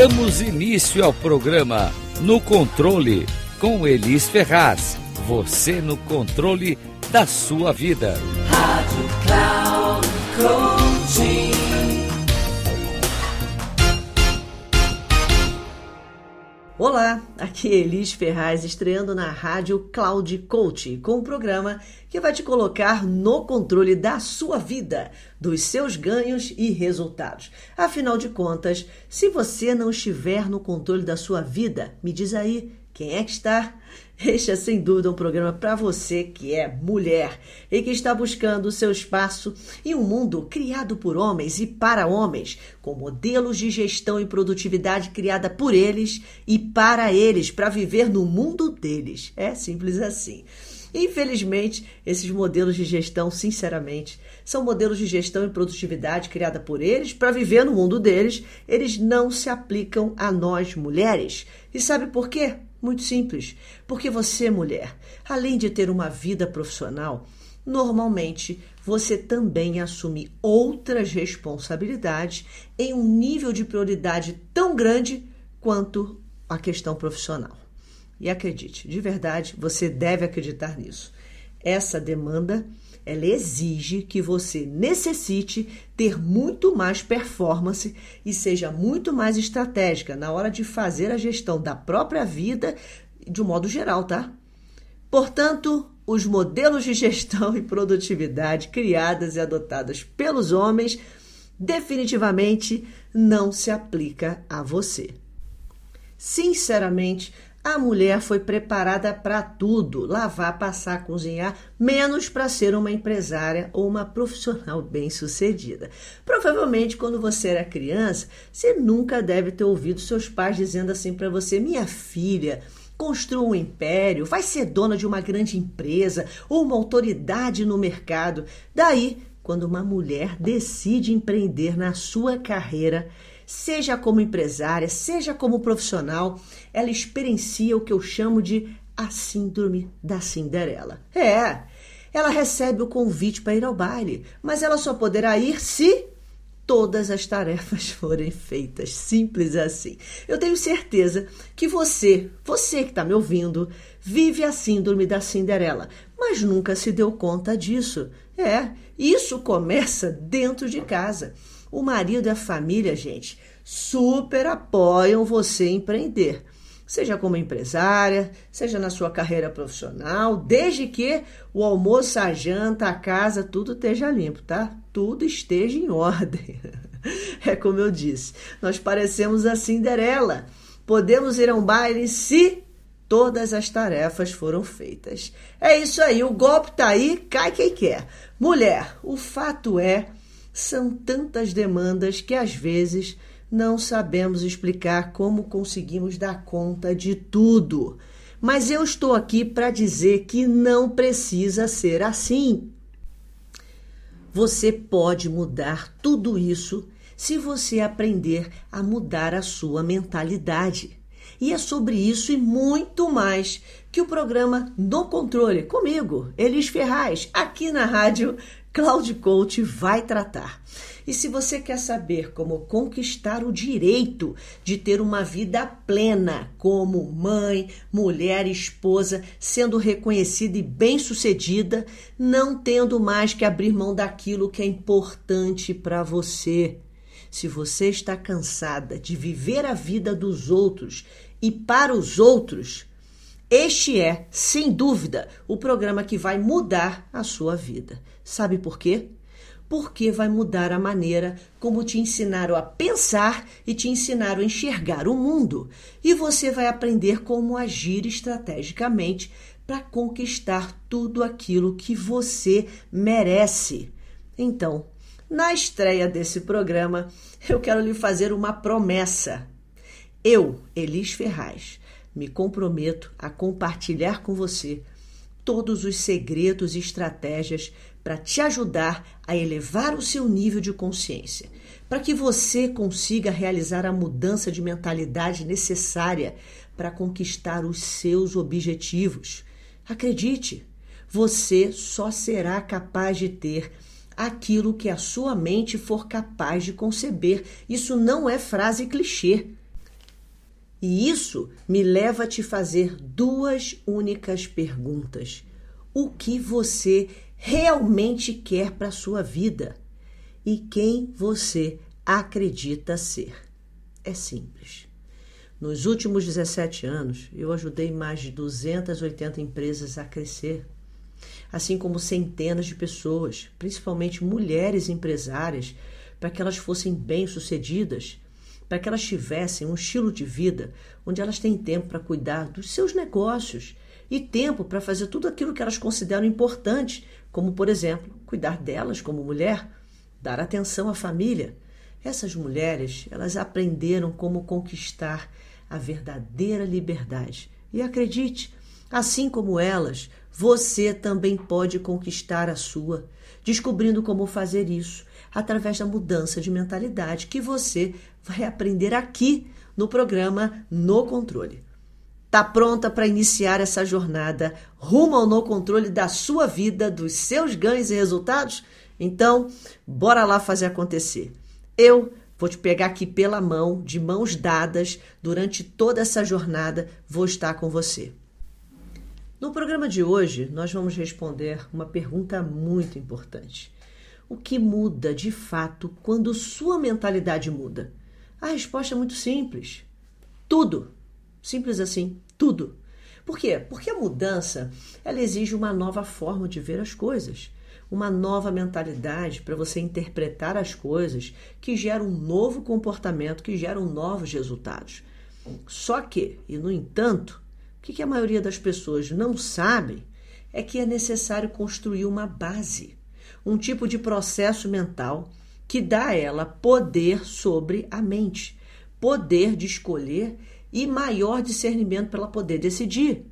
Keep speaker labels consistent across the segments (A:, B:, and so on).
A: Damos início ao programa No Controle com Elis Ferraz. Você no controle da sua vida. Rádio Cloud Coaching.
B: Olá, aqui é Elis Ferraz estreando na Rádio Cloud Coach com um programa que vai te colocar no controle da sua vida, dos seus ganhos e resultados. Afinal de contas, se você não estiver no controle da sua vida, me diz aí, quem é que está? Este é sem dúvida um programa para você que é mulher e que está buscando o seu espaço em um mundo criado por homens e para homens, com modelos de gestão e produtividade criada por eles e para eles, para viver no mundo deles. É simples assim. Infelizmente, esses modelos de gestão, sinceramente, são modelos de gestão e produtividade criada por eles para viver no mundo deles. Eles não se aplicam a nós mulheres. E sabe por quê? Muito simples. Porque você, mulher, além de ter uma vida profissional, normalmente você também assume outras responsabilidades em um nível de prioridade tão grande quanto a questão profissional. E acredite, de verdade, você deve acreditar nisso. Essa demanda ela exige que você necessite ter muito mais performance e seja muito mais estratégica na hora de fazer a gestão da própria vida de um modo geral, tá? Portanto, os modelos de gestão e produtividade criadas e adotadas pelos homens definitivamente não se aplica a você. Sinceramente, a mulher foi preparada para tudo: lavar, passar, cozinhar, menos para ser uma empresária ou uma profissional bem-sucedida. Provavelmente, quando você era criança, você nunca deve ter ouvido seus pais dizendo assim para você: minha filha. Construa um império, vai ser dona de uma grande empresa ou uma autoridade no mercado. Daí, quando uma mulher decide empreender na sua carreira, seja como empresária, seja como profissional, ela experiencia o que eu chamo de a síndrome da Cinderela. É, ela recebe o convite para ir ao baile, mas ela só poderá ir se todas as tarefas forem feitas. Simples assim. Eu tenho certeza que você, você que está me ouvindo, vive a síndrome da Cinderela, mas nunca se deu conta disso. É, isso começa dentro de casa. O marido e a família, gente, super apoiam você empreender. Seja como empresária, seja na sua carreira profissional, desde que o almoço, a janta, a casa, tudo esteja limpo, tá? Tudo esteja em ordem. É como eu disse, nós parecemos a Cinderela. Podemos ir a um baile se todas as tarefas foram feitas. É isso aí, o golpe tá aí, cai quem quer. Mulher, o fato é são tantas demandas que às vezes não sabemos explicar como conseguimos dar conta de tudo. Mas eu estou aqui para dizer que não precisa ser assim. Você pode mudar tudo isso se você aprender a mudar a sua mentalidade. E é sobre isso e muito mais que o programa No Controle, comigo, Elis Ferraz, aqui na rádio Cloud Coach, vai tratar. E se você quer saber como conquistar o direito de ter uma vida plena como mãe, mulher, esposa, sendo reconhecida e bem-sucedida, não tendo mais que abrir mão daquilo que é importante para você. Se você está cansada de viver a vida dos outros e para os outros, este é, sem dúvida, o programa que vai mudar a sua vida. Sabe por quê? porque vai mudar a maneira como te ensinaram a pensar e te ensinaram a enxergar o mundo. E você vai aprender como agir estrategicamente para conquistar tudo aquilo que você merece. Então, na estreia desse programa, eu quero lhe fazer uma promessa. Eu, Elis Ferraz, me comprometo a compartilhar com você todos os segredos e estratégias para te ajudar a elevar o seu nível de consciência, para que você consiga realizar a mudança de mentalidade necessária para conquistar os seus objetivos. Acredite, você só será capaz de ter aquilo que a sua mente for capaz de conceber. Isso não é frase clichê. E isso me leva a te fazer duas únicas perguntas. O que você realmente quer para a sua vida? E quem você acredita ser? É simples. Nos últimos 17 anos, eu ajudei mais de 280 empresas a crescer, assim como centenas de pessoas, principalmente mulheres empresárias, para que elas fossem bem-sucedidas, para que elas tivessem um estilo de vida onde elas têm tempo para cuidar dos seus negócios e tempo para fazer tudo aquilo que elas consideram importante, como, por exemplo, cuidar delas como mulher, dar atenção à família. Essas mulheres, elas aprenderam como conquistar a verdadeira liberdade. E acredite, assim como elas, você também pode conquistar a sua, descobrindo como fazer isso através da mudança de mentalidade que você vai aprender aqui no programa No Controle. Tá pronta para iniciar essa jornada rumo ao no controle da sua vida, dos seus ganhos e resultados? Então, bora lá fazer acontecer. Eu Vou te pegar aqui pela mão, de mãos dadas, durante toda essa jornada, vou estar com você. No programa de hoje, nós vamos responder uma pergunta muito importante. O que muda de fato quando sua mentalidade muda? A resposta é muito simples. Tudo. Simples assim, tudo. Por quê? Porque a mudança, ela exige uma nova forma de ver as coisas uma nova mentalidade para você interpretar as coisas que geram um novo comportamento, que geram novos resultados. Só que, e no entanto, o que a maioria das pessoas não sabe é que é necessário construir uma base, um tipo de processo mental que dá a ela poder sobre a mente, poder de escolher e maior discernimento para ela poder decidir.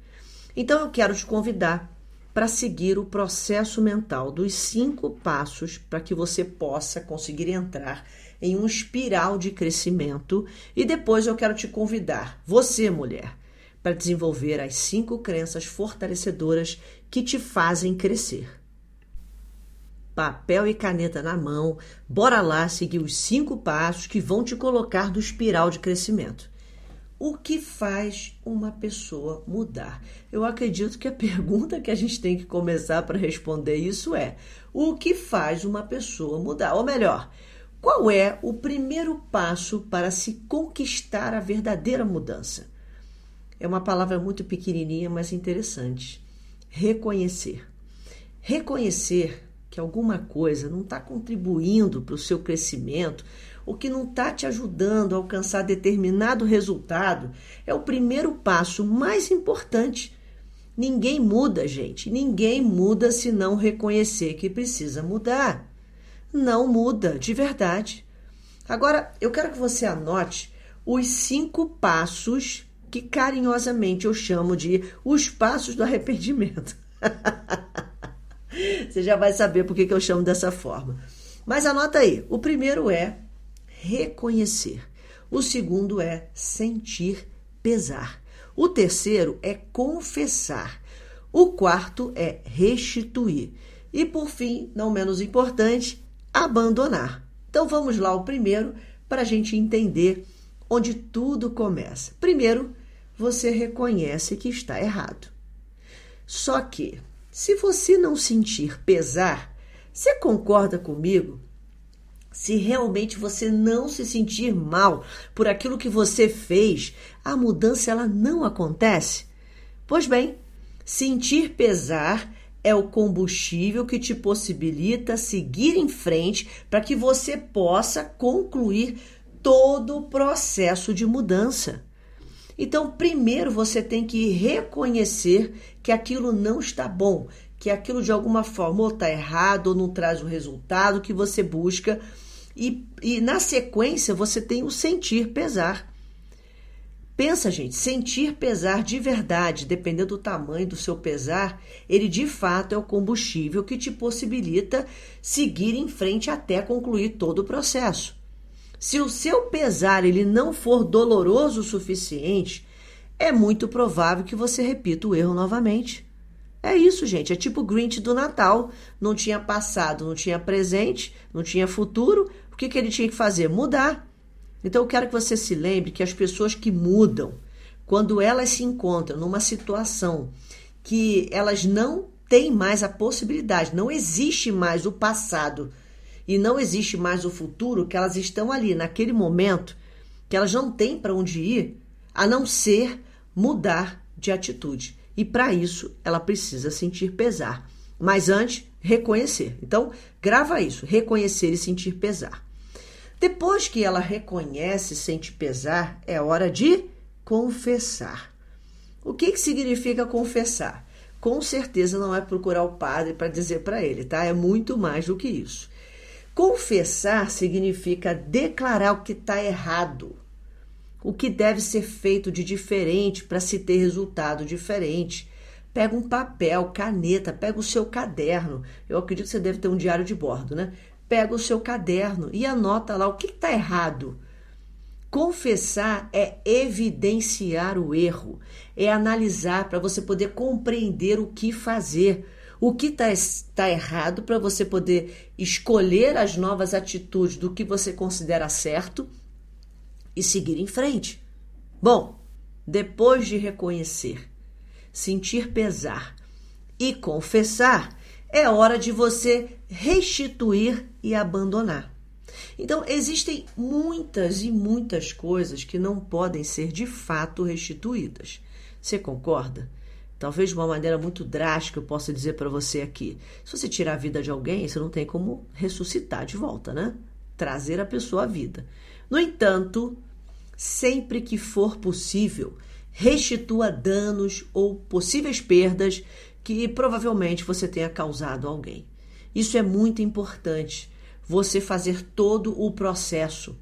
B: Então eu quero te convidar para seguir o processo mental dos cinco passos para que você possa conseguir entrar em um espiral de crescimento. E depois eu quero te convidar, você, mulher, para desenvolver as cinco crenças fortalecedoras que te fazem crescer. Papel e caneta na mão, bora lá seguir os cinco passos que vão te colocar do espiral de crescimento. O que faz uma pessoa mudar? Eu acredito que a pergunta que a gente tem que começar para responder isso é: o que faz uma pessoa mudar? Ou melhor, qual é o primeiro passo para se conquistar a verdadeira mudança? É uma palavra muito pequenininha, mas interessante. Reconhecer. Reconhecer que alguma coisa não está contribuindo para o seu crescimento o que não está te ajudando a alcançar determinado resultado, é o primeiro passo mais importante. Ninguém muda, gente. Ninguém muda se não reconhecer que precisa mudar. Não muda, de verdade. Agora, eu quero que você anote os cinco passos que carinhosamente eu chamo de os passos do arrependimento. você já vai saber por que eu chamo dessa forma. Mas anota aí: o primeiro é reconhecer. O segundo é sentir pesar. O terceiro é confessar. O quarto é restituir. E por fim, não menos importante, abandonar. Então vamos lá, o primeiro, para a gente entender onde tudo começa. Primeiro, você reconhece que está errado. Só que, se você não sentir pesar, você concorda comigo se realmente você não se sentir mal por aquilo que você fez, a mudança ela não acontece. Pois bem, sentir pesar é o combustível que te possibilita seguir em frente para que você possa concluir todo o processo de mudança. Então, primeiro você tem que reconhecer que aquilo não está bom, que aquilo de alguma forma ou está errado ou não traz o resultado que você busca e, e na sequência você tem o sentir pesar. Pensa, gente, sentir pesar de verdade, dependendo do tamanho do seu pesar, ele de fato é o combustível que te possibilita seguir em frente até concluir todo o processo. Se o seu pesar ele não for doloroso o suficiente, é muito provável que você repita o erro novamente. É isso, gente. É tipo o Grinch do Natal. Não tinha passado, não tinha presente, não tinha futuro que, que ele tinha que fazer? Mudar. Então eu quero que você se lembre que as pessoas que mudam, quando elas se encontram numa situação que elas não têm mais a possibilidade, não existe mais o passado e não existe mais o futuro, que elas estão ali naquele momento que elas não têm para onde ir, a não ser mudar de atitude. E para isso ela precisa sentir pesar. Mas antes, reconhecer. Então, grava isso: reconhecer e sentir pesar. Depois que ela reconhece e sente pesar, é hora de confessar. O que, que significa confessar? Com certeza não é procurar o padre para dizer para ele, tá? É muito mais do que isso. Confessar significa declarar o que está errado, o que deve ser feito de diferente para se ter resultado diferente. Pega um papel, caneta, pega o seu caderno. Eu acredito que você deve ter um diário de bordo, né? Pega o seu caderno e anota lá o que está errado. Confessar é evidenciar o erro, é analisar para você poder compreender o que fazer o que está tá errado para você poder escolher as novas atitudes do que você considera certo e seguir em frente. Bom, depois de reconhecer, sentir pesar e confessar, é hora de você restituir e abandonar. Então, existem muitas e muitas coisas que não podem ser de fato restituídas. Você concorda? Talvez de uma maneira muito drástica eu possa dizer para você aqui. Se você tirar a vida de alguém, você não tem como ressuscitar de volta, né? Trazer a pessoa à vida. No entanto, sempre que for possível, restitua danos ou possíveis perdas que provavelmente você tenha causado a alguém. Isso é muito importante, você fazer todo o processo.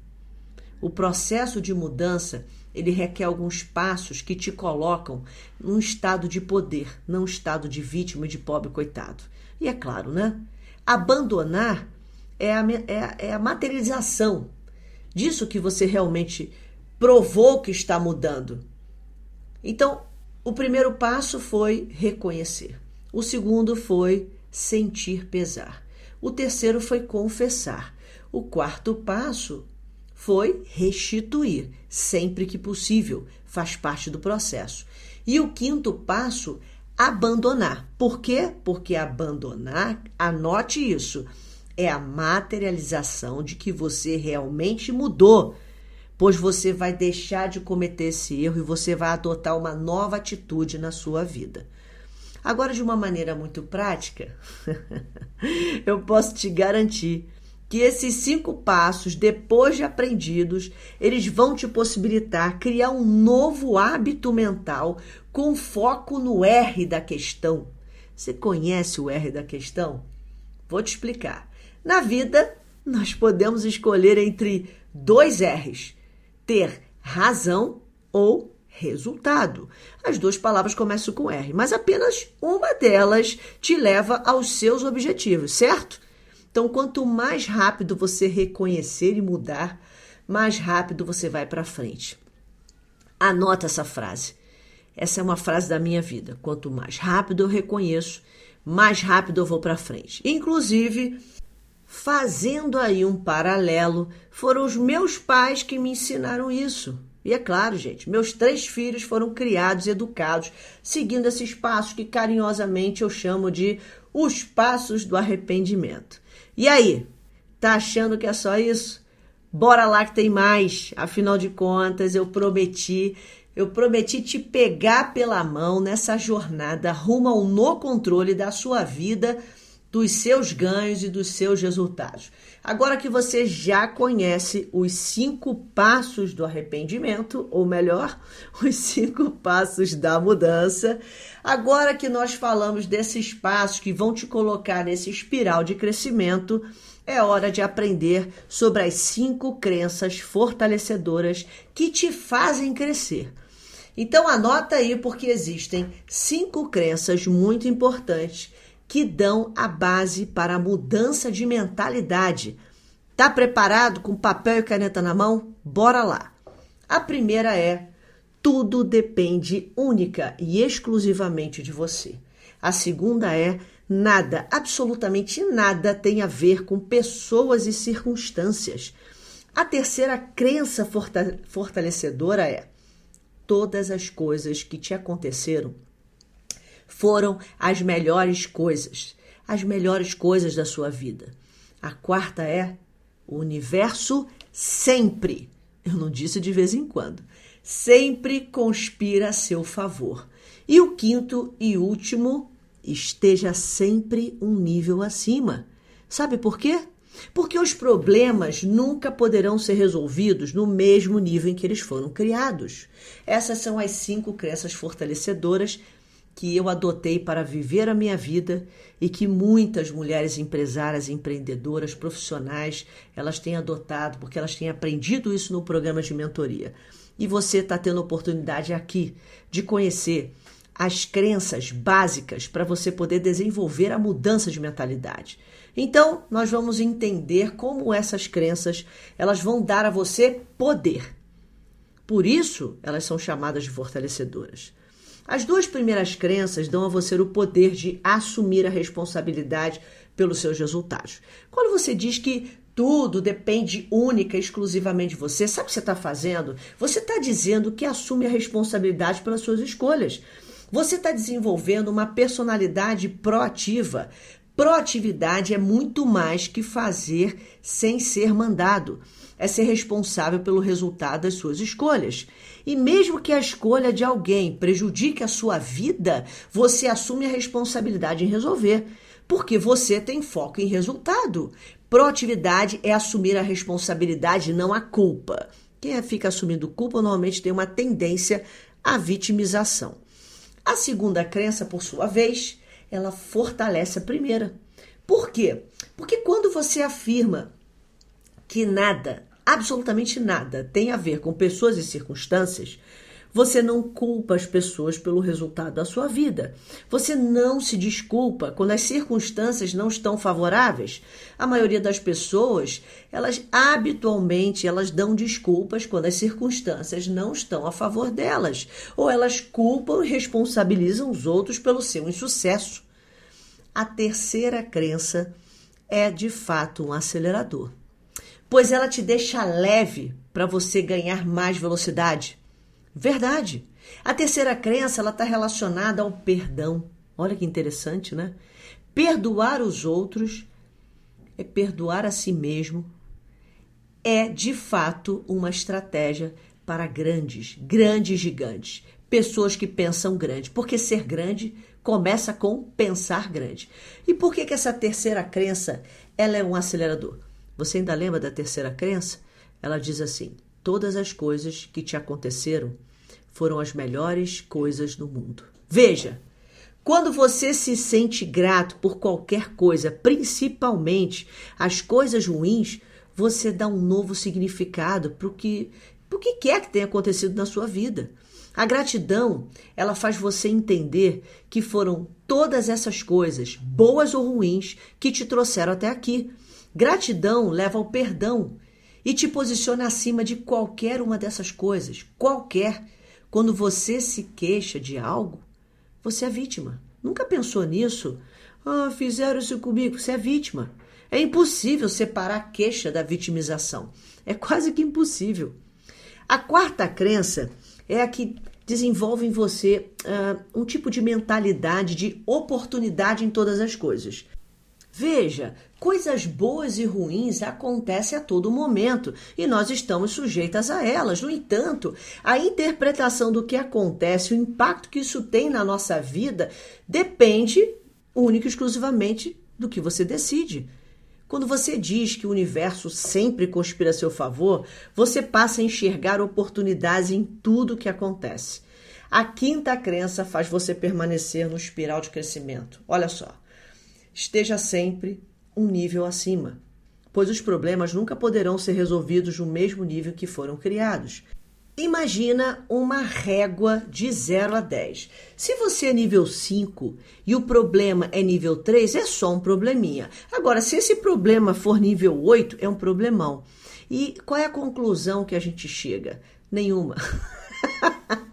B: O processo de mudança ele requer alguns passos que te colocam num estado de poder, não estado de vítima e de pobre coitado. E é claro, né? Abandonar é a, é, é a materialização disso que você realmente provou que está mudando. Então, o primeiro passo foi reconhecer. O segundo foi sentir pesar. O terceiro foi confessar. O quarto passo foi restituir, sempre que possível, faz parte do processo. E o quinto passo, abandonar. Por quê? Porque abandonar, anote isso, é a materialização de que você realmente mudou, pois você vai deixar de cometer esse erro e você vai adotar uma nova atitude na sua vida. Agora, de uma maneira muito prática, eu posso te garantir que esses cinco passos, depois de aprendidos, eles vão te possibilitar criar um novo hábito mental com foco no R da questão. Você conhece o R da questão? Vou te explicar. Na vida, nós podemos escolher entre dois R's: ter razão ou resultado. As duas palavras começam com R, mas apenas uma delas te leva aos seus objetivos, certo? Então, quanto mais rápido você reconhecer e mudar, mais rápido você vai para frente. Anota essa frase. Essa é uma frase da minha vida. Quanto mais rápido eu reconheço, mais rápido eu vou para frente. Inclusive, fazendo aí um paralelo, foram os meus pais que me ensinaram isso. E é claro, gente, meus três filhos foram criados e educados seguindo esses passos que carinhosamente eu chamo de os passos do arrependimento. E aí, tá achando que é só isso? Bora lá que tem mais. Afinal de contas, eu prometi, eu prometi te pegar pela mão nessa jornada rumo ao no controle da sua vida, dos seus ganhos e dos seus resultados. Agora que você já conhece os cinco passos do arrependimento, ou melhor, os cinco passos da mudança, agora que nós falamos desses passos que vão te colocar nesse espiral de crescimento, é hora de aprender sobre as cinco crenças fortalecedoras que te fazem crescer. Então anota aí porque existem cinco crenças muito importantes que dão a base para a mudança de mentalidade. Tá preparado com papel e caneta na mão? Bora lá. A primeira é: tudo depende única e exclusivamente de você. A segunda é: nada, absolutamente nada tem a ver com pessoas e circunstâncias. A terceira crença fortalecedora é: todas as coisas que te aconteceram foram as melhores coisas, as melhores coisas da sua vida. A quarta é: o universo sempre, eu não disse de vez em quando, sempre conspira a seu favor. E o quinto e último, esteja sempre um nível acima. Sabe por quê? Porque os problemas nunca poderão ser resolvidos no mesmo nível em que eles foram criados. Essas são as cinco crenças fortalecedoras que eu adotei para viver a minha vida e que muitas mulheres empresárias, empreendedoras, profissionais, elas têm adotado, porque elas têm aprendido isso no programa de mentoria. E você está tendo oportunidade aqui de conhecer as crenças básicas para você poder desenvolver a mudança de mentalidade. Então, nós vamos entender como essas crenças, elas vão dar a você poder. Por isso, elas são chamadas de fortalecedoras. As duas primeiras crenças dão a você o poder de assumir a responsabilidade pelos seus resultados. Quando você diz que tudo depende única e exclusivamente de você, sabe o que você está fazendo? Você está dizendo que assume a responsabilidade pelas suas escolhas. Você está desenvolvendo uma personalidade proativa. Proatividade é muito mais que fazer sem ser mandado. É ser responsável pelo resultado das suas escolhas. E mesmo que a escolha de alguém prejudique a sua vida, você assume a responsabilidade em resolver, porque você tem foco em resultado. Proatividade é assumir a responsabilidade, não a culpa. Quem fica assumindo culpa normalmente tem uma tendência à vitimização. A segunda crença, por sua vez, ela fortalece a primeira. Por quê? Porque quando você afirma que nada, absolutamente nada, tem a ver com pessoas e circunstâncias, você não culpa as pessoas pelo resultado da sua vida. Você não se desculpa quando as circunstâncias não estão favoráveis. A maioria das pessoas, elas habitualmente elas dão desculpas quando as circunstâncias não estão a favor delas, ou elas culpam e responsabilizam os outros pelo seu insucesso. A terceira crença é de fato um acelerador, pois ela te deixa leve para você ganhar mais velocidade. Verdade. A terceira crença ela está relacionada ao perdão. Olha que interessante, né? Perdoar os outros é perdoar a si mesmo. É de fato uma estratégia para grandes, grandes gigantes, pessoas que pensam grande, porque ser grande começa com pensar grande. E por que que essa terceira crença ela é um acelerador? Você ainda lembra da terceira crença? Ela diz assim: todas as coisas que te aconteceram foram as melhores coisas do mundo. Veja, quando você se sente grato por qualquer coisa, principalmente as coisas ruins, você dá um novo significado para o que, pro que quer que tenha acontecido na sua vida. A gratidão, ela faz você entender que foram todas essas coisas, boas ou ruins, que te trouxeram até aqui. Gratidão leva ao perdão e te posiciona acima de qualquer uma dessas coisas, qualquer quando você se queixa de algo, você é vítima. Nunca pensou nisso? Ah, fizeram isso comigo. Você é vítima. É impossível separar a queixa da vitimização. É quase que impossível. A quarta crença é a que desenvolve em você uh, um tipo de mentalidade de oportunidade em todas as coisas. Veja, coisas boas e ruins acontecem a todo momento e nós estamos sujeitas a elas. No entanto, a interpretação do que acontece, o impacto que isso tem na nossa vida, depende única e exclusivamente do que você decide. Quando você diz que o universo sempre conspira a seu favor, você passa a enxergar oportunidades em tudo que acontece. A quinta crença faz você permanecer no espiral de crescimento. Olha só esteja sempre um nível acima, pois os problemas nunca poderão ser resolvidos no mesmo nível que foram criados. Imagina uma régua de 0 a 10. Se você é nível 5 e o problema é nível 3, é só um probleminha. Agora, se esse problema for nível 8, é um problemão. E qual é a conclusão que a gente chega? Nenhuma.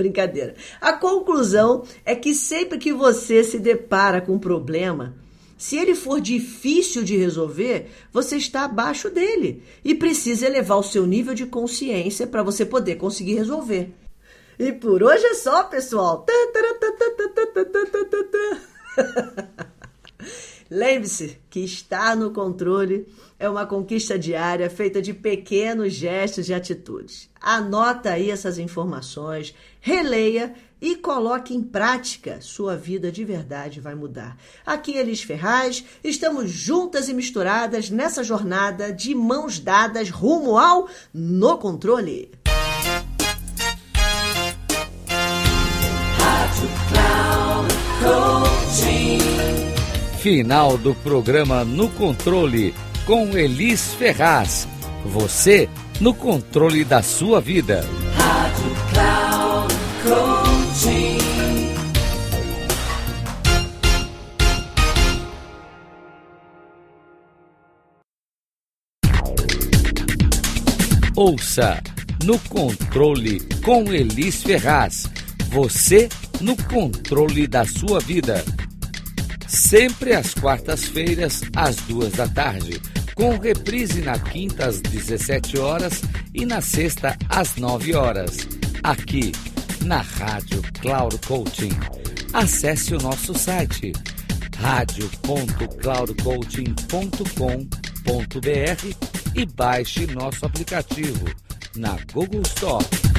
B: Brincadeira. A conclusão é que sempre que você se depara com um problema, Se ele for difícil de resolver, você está abaixo dele e precisa elevar o seu nível de consciência para você poder conseguir resolver. E por hoje é só, pessoal. Lembre-se que estar no controle é uma conquista diária feita de pequenos gestos e atitudes. Anota aí essas informações, releia e coloque em prática. Sua vida de verdade vai mudar. Aqui Elis Ferraz, estamos juntas e misturadas nessa jornada de mãos dadas rumo ao No Controle.
A: Final do programa No Controle com Elis Ferraz. Você no controle da sua vida. Rádio Cloud Coaching. Ouça no controle com Elis Ferraz. Você no controle da sua vida sempre às quartas-feiras, às duas da tarde, com reprise na quinta às 17 horas e na sexta às 9 horas, aqui na Rádio Cloud Coaching. Acesse o nosso site radio.cloudcoaching.com.br e baixe nosso aplicativo na Google Store.